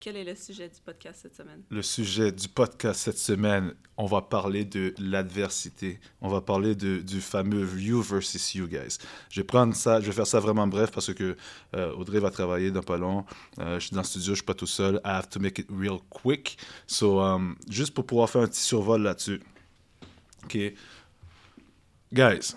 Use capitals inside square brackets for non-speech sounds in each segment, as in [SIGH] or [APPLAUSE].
Quel est le sujet du podcast cette semaine? Le sujet du podcast cette semaine, on va parler de l'adversité. On va parler de, du fameux you versus you, guys. Je vais prendre ça, je vais faire ça vraiment bref parce que euh, Audrey va travailler dans pas long. Euh, je suis dans le studio, je suis pas tout seul. I have to make it real quick. So, um, juste pour pouvoir faire un petit survol là-dessus. OK. Guys,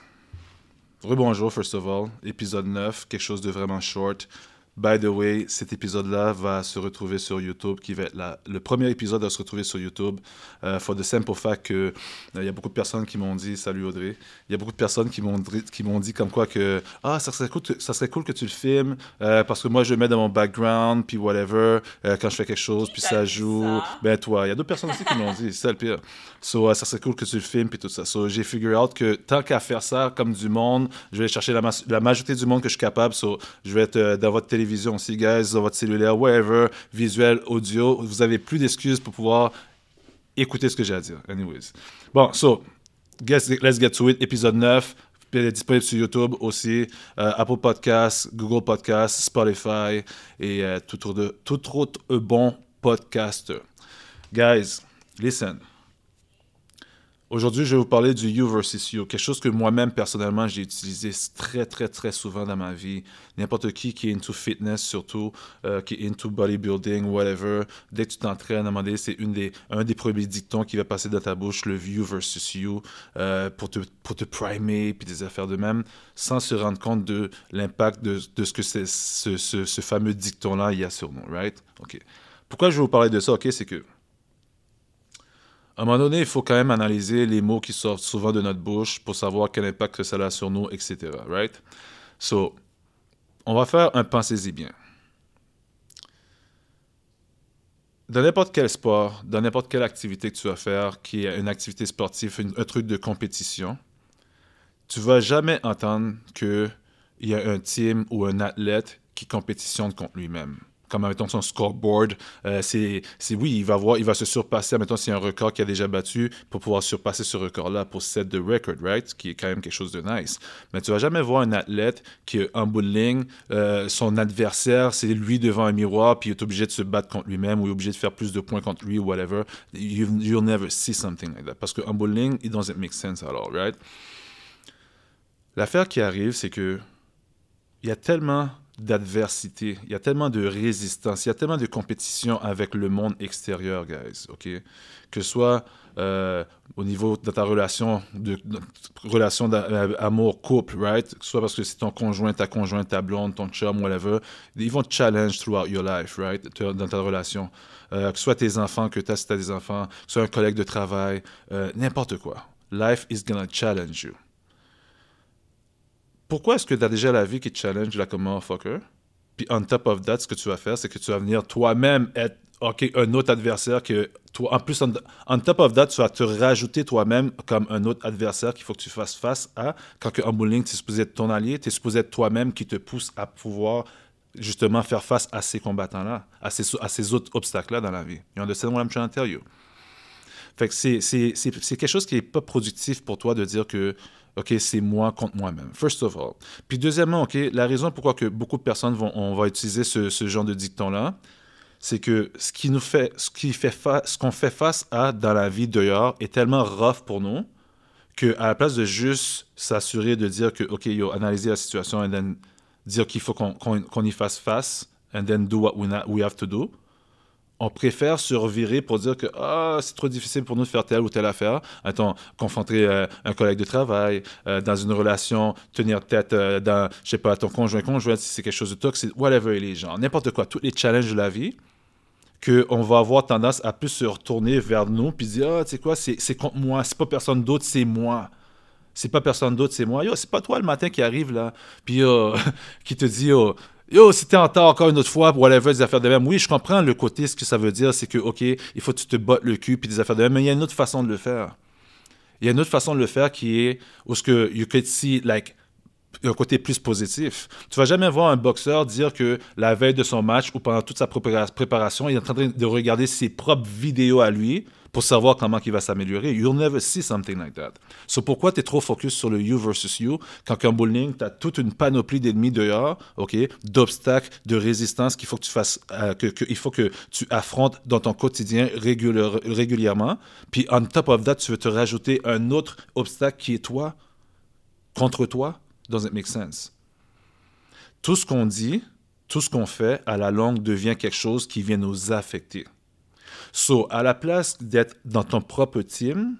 rebonjour, first of all. Épisode 9, quelque chose de vraiment short. By the way, cet épisode-là va se retrouver sur YouTube, qui va être la, le premier épisode va se retrouver sur YouTube, euh, for the simple fact que il euh, y a beaucoup de personnes qui m'ont dit, salut Audrey, il y a beaucoup de personnes qui m'ont qui m'ont dit comme quoi que ah ça serait cool, ça serait cool que tu le filmes euh, parce que moi je le mets dans mon background puis whatever euh, quand je fais quelque chose puis ça joue. Ça? Ben toi, il y a d'autres personnes aussi qui m'ont dit, c'est le pire. So ça serait cool que tu le filmes puis tout ça. So j'ai figure out que tant qu'à faire ça comme du monde, je vais chercher la, la majorité du monde que je suis capable. So je vais être dans votre télé télévision aussi, guys, dans votre cellulaire, whatever, visuel, audio, vous avez plus d'excuses pour pouvoir écouter ce que j'ai à dire. Anyways. Bon, so, guess, let's get to it. Épisode 9, disponible sur YouTube aussi, euh, Apple Podcasts, Google Podcasts, Spotify et euh, tout, autre, tout autre bon podcast. Guys, listen. Aujourd'hui, je vais vous parler du You versus You, quelque chose que moi-même, personnellement, j'ai utilisé très, très, très souvent dans ma vie. N'importe qui qui est into fitness, surtout, euh, qui est into bodybuilding, whatever, dès que tu t'entraînes, à un moment donné, c'est des, un des premiers dictons qui va passer dans ta bouche, le You versus You, euh, pour, te, pour te primer, puis des affaires de même, sans se rendre compte de l'impact de, de, ce que c'est, ce, ce, ce fameux dicton-là il y a sur nous, right? OK. Pourquoi je vais vous parler de ça, OK? C'est que à un moment donné, il faut quand même analyser les mots qui sortent souvent de notre bouche pour savoir quel impact ça a sur nous, etc. Right? So, on va faire un pensez-y bien. Dans n'importe quel sport, dans n'importe quelle activité que tu vas faire, qui est une activité sportive, un truc de compétition, tu vas jamais entendre qu'il y a un team ou un athlète qui compétitionne contre lui-même comme mettons son scoreboard, euh, c'est, oui, il va voir, il va se surpasser, mettons s'il y a un record qu'il a déjà battu pour pouvoir surpasser ce record-là pour set de record, right? Qui est quand même quelque chose de nice. Mais tu vas jamais voir un athlète qui en bout euh, son adversaire, c'est lui devant un miroir, puis il est obligé de se battre contre lui-même ou il est obligé de faire plus de points contre lui ou whatever. You, you'll never see something like that. Parce qu'en bout de ligne, it doesn't make sense at all, right? L'affaire qui arrive, c'est que il y a tellement d'adversité, il y a tellement de résistance, il y a tellement de compétition avec le monde extérieur, guys, OK? Que ce soit euh, au niveau de ta relation, de, relation d'amour-couple, right? Que ce soit parce que c'est ton conjoint, ta conjointe, ta blonde, ton chum, whatever, ils vont te challenge throughout your life, right? Dans ta relation. Euh, que ce soit tes enfants, que tu as si tu as des enfants, que ce soit un collègue de travail, euh, n'importe quoi. Life is gonna challenge you pourquoi est-ce que tu as déjà la vie qui te challenge là comme motherfucker? Puis on top of that, ce que tu vas faire, c'est que tu vas venir toi-même être un autre adversaire que toi. En plus, on, top of that, tu vas te rajouter toi-même comme un autre adversaire qu'il faut que tu fasses face à. Quand que en bowling, tu es supposé être ton allié, tu es supposé être toi-même qui te pousse à pouvoir justement faire face à ces combattants-là, à ces, à ces autres obstacles-là dans la vie. You understand what I'm trying to tell you? Fait que c'est quelque chose qui n'est pas productif pour toi de dire que OK, c'est moi contre moi-même. First of all. Puis deuxièmement, OK, la raison pourquoi que beaucoup de personnes vont on va utiliser ce, ce genre de dicton-là, c'est que ce qui nous fait ce qui fait ce qu'on fait face à dans la vie dehors est tellement rough pour nous que à la place de juste s'assurer de dire que OK, yo, analyser la situation et then dire qu'il faut qu'on qu y fasse face and then do what we, we have to do on préfère se revirer pour dire que ah, c'est trop difficile pour nous de faire telle ou telle affaire. Attends, confronter euh, un collègue de travail, euh, dans une relation, tenir tête euh, dans, je sais pas, ton conjoint, conjoint, si c'est quelque chose de toxique, whatever les gens, n'importe quoi, tous les challenges de la vie, qu'on va avoir tendance à plus se retourner vers nous puis dire ah, tu sais quoi, c'est contre moi, c'est pas personne d'autre, c'est moi. C'est pas personne d'autre, c'est moi. Yo, c'est pas toi le matin qui arrive là, puis [LAUGHS] qui te dit oh, Yo, t'es en temps encore une autre fois, whatever, des affaires de même. Oui, je comprends le côté, ce que ça veut dire, c'est que, OK, il faut que tu te bottes le cul, puis des affaires de même, mais il y a une autre façon de le faire. Il y a une autre façon de le faire qui est, où ce que you could see, like, un côté plus positif. Tu vas jamais voir un boxeur dire que la veille de son match ou pendant toute sa préparation, il est en train de regarder ses propres vidéos à lui pour savoir comment il va s'améliorer. You'll never see something like that. So pourquoi tu es trop focus sur le you versus you quand en bowling, tu as toute une panoplie d'ennemis dehors, OK, d'obstacles, de résistance qu'il faut que tu fasses, euh, que, il faut que tu affrontes dans ton quotidien régulièrement. Puis on top of that, tu veux te rajouter un autre obstacle qui est toi, contre toi, doesn't make sense. Tout ce qu'on dit, tout ce qu'on fait, à la longue, devient quelque chose qui vient nous affecter. So, à la place d'être dans ton propre team,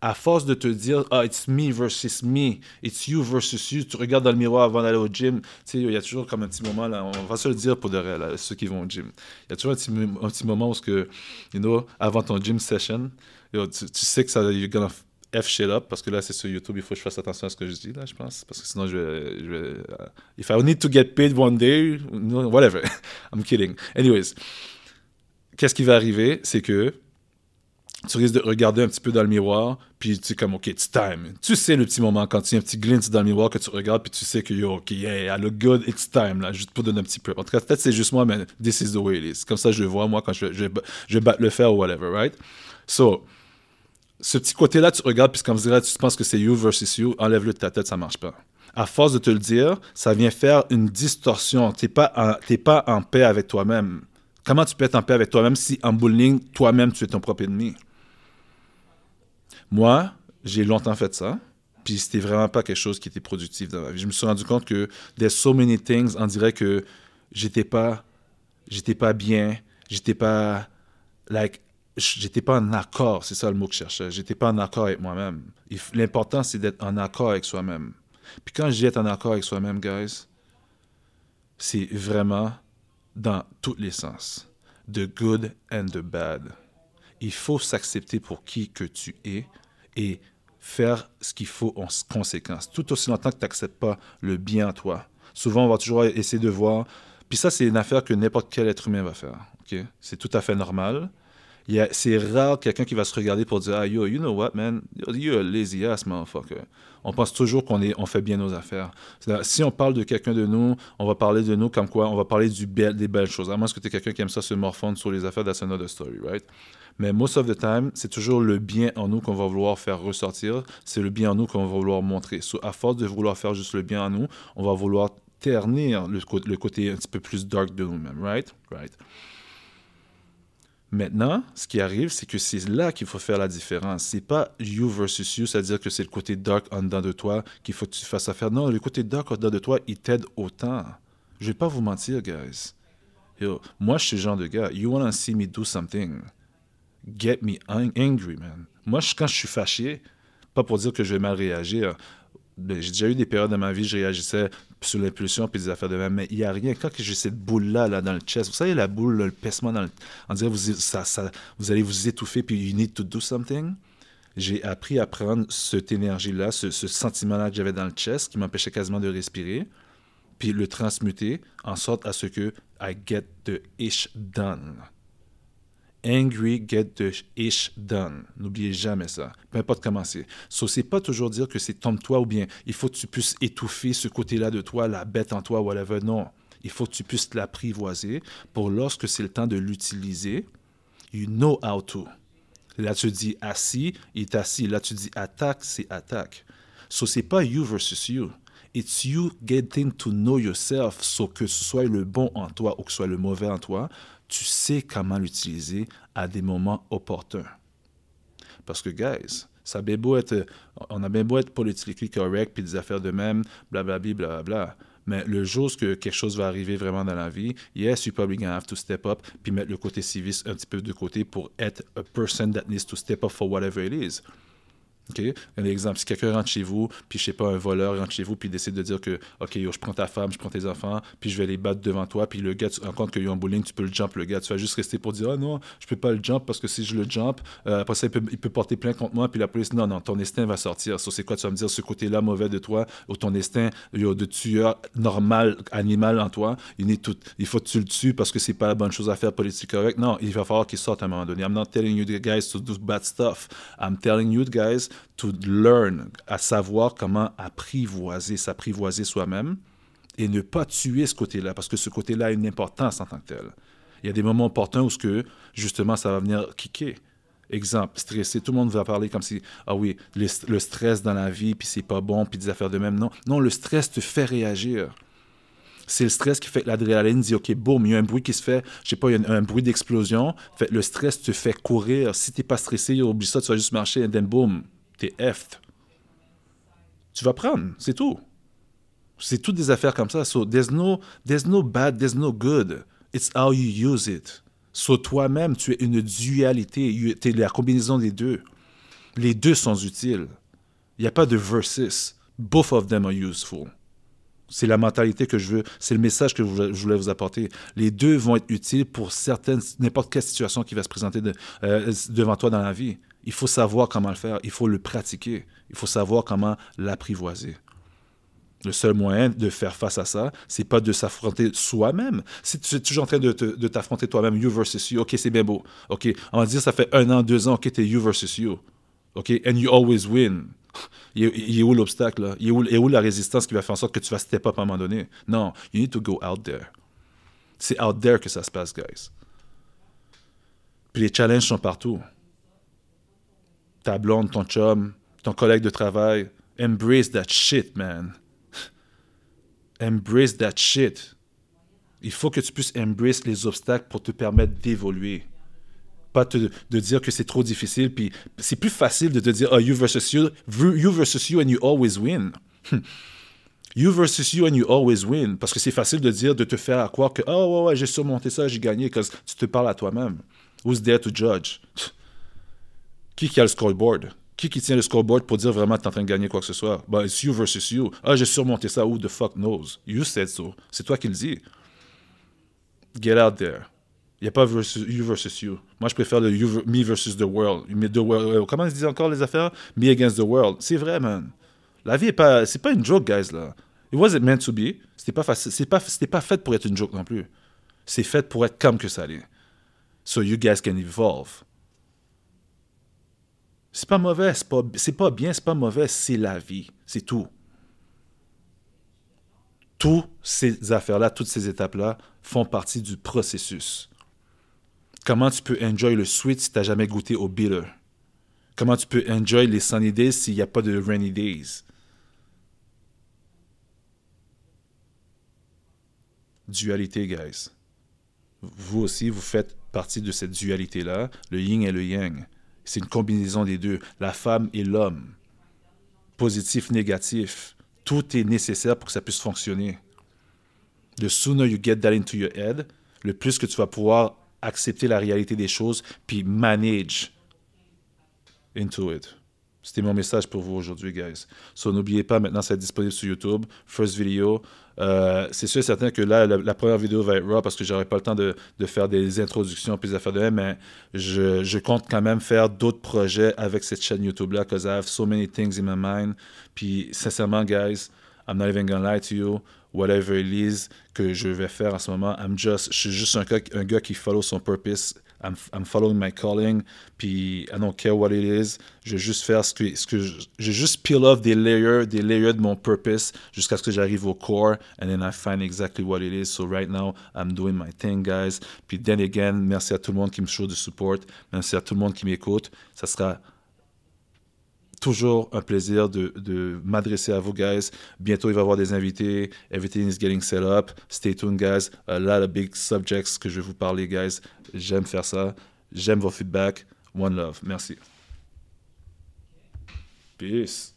à force de te dire, ah, it's me versus me, it's you versus you, tu regardes dans le miroir avant d'aller au gym, tu sais, il y a toujours comme un petit moment, là, on va se le dire pour de vrai, ceux qui vont au gym. Il y a toujours un petit, moment où, que, you know, avant ton gym session, tu, sais que ça, you're gonna F shit up, parce que là, c'est sur YouTube, il faut que je fasse attention à ce que je dis, là, je pense, parce que sinon, je vais... Je vais uh, if I need to get paid one day, whatever. [LAUGHS] I'm kidding. Anyways, qu'est-ce qui va arriver, c'est que tu risques de regarder un petit peu dans le miroir, puis tu es comme, OK, it's time. Tu sais le petit moment quand tu as un petit glint dans le miroir que tu regardes, puis tu sais que, yo, OK, yeah, I look good, it's time, là, juste pour donner un petit peu. En tout cas, peut-être c'est juste moi, mais this is the way it is. Comme ça, je le vois, moi, quand je, je, je batte le fer ou whatever, right? So, ce petit côté-là, tu regardes, puis quand vous direz, tu penses que c'est you versus you, enlève-le de ta tête, ça marche pas. À force de te le dire, ça vient faire une distorsion. Tu n'es pas, pas en paix avec toi-même. Comment tu peux être en paix avec toi-même si en bullying, toi-même, tu es ton propre ennemi? Moi, j'ai longtemps fait ça, puis c'était vraiment pas quelque chose qui était productif dans ma vie. Je me suis rendu compte que there's so many things, on dirait que j'étais pas, j'étais pas bien, j'étais pas, like, j'étais pas en accord, c'est ça le mot que je cherchais. J'étais pas en accord avec moi-même. L'important, c'est d'être en accord avec soi-même. Puis quand je dis être en accord avec soi-même, guys, c'est vraiment dans tous les sens. The good and the bad. Il faut s'accepter pour qui que tu es et faire ce qu'il faut en conséquence. Tout aussi longtemps que tu n'acceptes pas le bien en toi. Souvent, on va toujours essayer de voir. Puis ça, c'est une affaire que n'importe quel être humain va faire. C'est tout à fait normal c'est rare quelqu'un qui va se regarder pour dire Ah, yo, you know what, man, you're a lazy ass, motherfucker. On pense toujours qu'on on fait bien nos affaires. Si on parle de quelqu'un de nous, on va parler de nous comme quoi On va parler du des belles choses. À moins que tu es quelqu'un qui aime ça se morfondre sur les affaires, that's another story, right? Mais most of the time, c'est toujours le bien en nous qu'on va vouloir faire ressortir. C'est le bien en nous qu'on va vouloir montrer. So, à force de vouloir faire juste le bien en nous, on va vouloir ternir le, le côté un petit peu plus dark de nous-mêmes, right? Right. Maintenant, ce qui arrive, c'est que c'est là qu'il faut faire la différence. C'est pas you versus you, c'est-à-dire que c'est le côté dark en dedans de toi qu'il faut que tu fasses affaire. Non, le côté dark en dedans de toi, il t'aide autant. Je vais pas vous mentir, guys. Yo, moi, je suis ce genre de gars. You wanna see me do something? Get me angry, man. Moi, quand je suis fâché, pas pour dire que je vais mal réagir. J'ai déjà eu des périodes dans ma vie, je réagissais sur l'impulsion puis des affaires de même, mais il n'y a rien. Quand j'ai cette boule-là là, dans le chest, vous savez, la boule, le pincement dans le. On dirait vous, ça, vous allez vous étouffer puis you need to do something. J'ai appris à prendre cette énergie-là, ce, ce sentiment-là que j'avais dans le chest qui m'empêchait quasiment de respirer, puis le transmuter en sorte à ce que I get the ish done. Angry, get the ish done. N'oubliez jamais ça. Peu importe comment c'est. So, c'est pas toujours dire que c'est tombe-toi ou bien il faut que tu puisses étouffer ce côté-là de toi, la bête en toi, whatever. Non. Il faut que tu puisses l'apprivoiser pour lorsque c'est le temps de l'utiliser, you know how to. Là, tu dis assis, il est assis. Là, tu dis attaque, c'est attaque. So, c'est pas you versus you. It's you getting to know yourself. So, que ce soit le bon en toi ou que ce soit le mauvais en toi, tu sais comment l'utiliser à des moments opportuns. Parce que, guys, ça a beau être, on a bien beau être politiquement correct, puis des affaires de même, blablabla, bla, bla, mais le jour que quelque chose va arriver vraiment dans la vie, yes, you're probably gonna have to step up, puis mettre le côté civiste un petit peu de côté pour être a person that needs to step up for whatever it is. OK? Un exemple, si quelqu'un rentre chez vous, puis je sais pas, un voleur rentre chez vous, puis décide de dire que, OK, je prends ta femme, je prends tes enfants, puis je vais les battre devant toi, puis le gars, tu te rends compte qu'il y a un bowling, tu peux le jump, le gars. Tu vas juste rester pour dire, ah non, je peux pas le jump parce que si je le jump, euh, après ça, il peut, porter plainte contre moi, puis la police, non, non, ton instinct va sortir. C'est quoi? Tu vas me dire ce côté-là mauvais de toi, ou ton instinct de tueur normal, animal en toi, il, faut que tu le tues parce que c'est pas la bonne chose à faire politique correct. Non, il va falloir qu'il sorte à un moment donné. I'm not telling you guys to do bad stuff. I'm telling you guys to learn, à savoir comment apprivoiser, s'apprivoiser soi-même et ne pas tuer ce côté-là, parce que ce côté-là a une importance en tant que tel. Il y a des moments opportuns où ce que, justement ça va venir kicker. Exemple, stressé, tout le monde va parler comme si, ah oui, le, le stress dans la vie, puis c'est pas bon, puis des affaires de même. Non, non, le stress te fait réagir. C'est le stress qui fait que l'adrénaline dit, OK, boum, il y a un bruit qui se fait, je sais pas, il y a un, bruit d'explosion. Le stress te fait courir. Si t'es pas stressé, oublie ça, tu vas juste marcher, et then boum, t'es F. Tu vas prendre, c'est tout. C'est toutes des affaires comme ça. So, there's no, there's no bad, there's no good. It's how you use it. So, toi-même, tu es une dualité. Tu es la combinaison des deux. Les deux sont utiles. Il n'y a pas de versus. Both of them are useful. C'est la mentalité que je veux, c'est le message que je voulais vous apporter. Les deux vont être utiles pour certaines, n'importe quelle situation qui va se présenter euh, devant toi dans la vie. Il faut savoir comment le faire, il faut le pratiquer, il faut savoir comment l'apprivoiser. Le seul moyen de faire face à ça, c'est pas de s'affronter soi-même. Si tu es toujours en train de, t'affronter toi-même, you versus you, ok, c'est bien beau. Ok, on va dire ça fait un an, deux ans, ok, t'es you versus you. Ok, and you always win. Il est, où l'obstacle là? Il est où, la résistance qui va faire en sorte que tu vas step up à un moment donné? Non, you need to go out there. C'est out there que ça se passe, guys. Puis les challenges sont partout. Ta blonde, ton chum, ton collègue de travail, embrace that shit, man. Embrace that shit. Il faut que tu puisses embrace les obstacles pour te permettre d'évoluer. Pas de dire que c'est trop difficile, puis c'est plus facile de te dire oh, you versus you, you versus you and you always win. [LAUGHS] you versus you and you always win. Parce que c'est facile de dire, de te faire croire que oh ouais, ouais j'ai surmonté ça, j'ai gagné, parce que tu te parles à toi-même. Who's there to judge? [LAUGHS] Qui qui a le scoreboard? Qui qui tient le scoreboard pour dire vraiment que tu es en train de gagner quoi que ce soit? Bah, it's you versus you. Ah, j'ai surmonté ça. Who the fuck knows? You said so. C'est toi qui le dis. Get out there. Il n'y a pas versus, you versus you. Moi, je préfère le me versus the world. the world. Euh, comment ils disent encore les affaires? Me against the world. C'est vrai, man. La vie est pas, c'est pas une joke, guys, là. It wasn't meant to be. C'était pas facile. Pas, pas fait pour être une joke non plus. C'est fait pour être comme que ça allait. So you guys can evolve. C'est pas mauvais, c'est pas, pas bien, c'est pas mauvais, c'est la vie. C'est tout. Toutes ces affaires-là, toutes ces étapes-là font partie du processus. Comment tu peux enjoy le sweet si tu n'as jamais goûté au bitter? Comment tu peux enjoy les sunny days s'il n'y a pas de rainy days? Dualité, guys. Vous aussi, vous faites partie de cette dualité-là, le yin et le yang. C'est une combinaison des deux. La femme et l'homme. Positif, négatif. Tout est nécessaire pour que ça puisse fonctionner. The sooner you get that into your head, le plus que tu vas pouvoir accepter la réalité des choses puis manage into it. C'était mon message pour vous aujourd'hui, guys. So, n'oubliez pas, maintenant, c'est disponible sur YouTube. First video. Euh, c'est sûr et certain que là, la, première vidéo va être raw parce que j'aurai pas le temps de, de, faire des introductions puis des affaires de même, mais je, je compte quand même faire d'autres projets avec cette chaîne YouTube-là because I have so many things in my mind. Puis, sincèrement, guys, I'm not even gonna lie to you. Whatever it is que je vais faire en ce moment, I'm just, je suis juste un gars, un gars qui follow son purpose I'm, following my calling, puis I don't care what it is. Je vais juste faire ce que, ce que je juste peel off des layers, des layers de mon purpose jusqu'à ce que j'arrive au core, and then I find exactly what it is. So right now, I'm doing my thing, guys. Puis then again, merci à tout le monde qui me show du support, merci à tout le monde qui m'écoute. Ça sera toujours un plaisir de, de m'adresser à vous, guys. Bientôt, il va y avoir des invités. Everything is getting set up. Stay tuned, guys. A lot of big subjects que je vais vous parler, guys. J'aime faire ça. J'aime vos feedbacks. One love. Merci. Peace.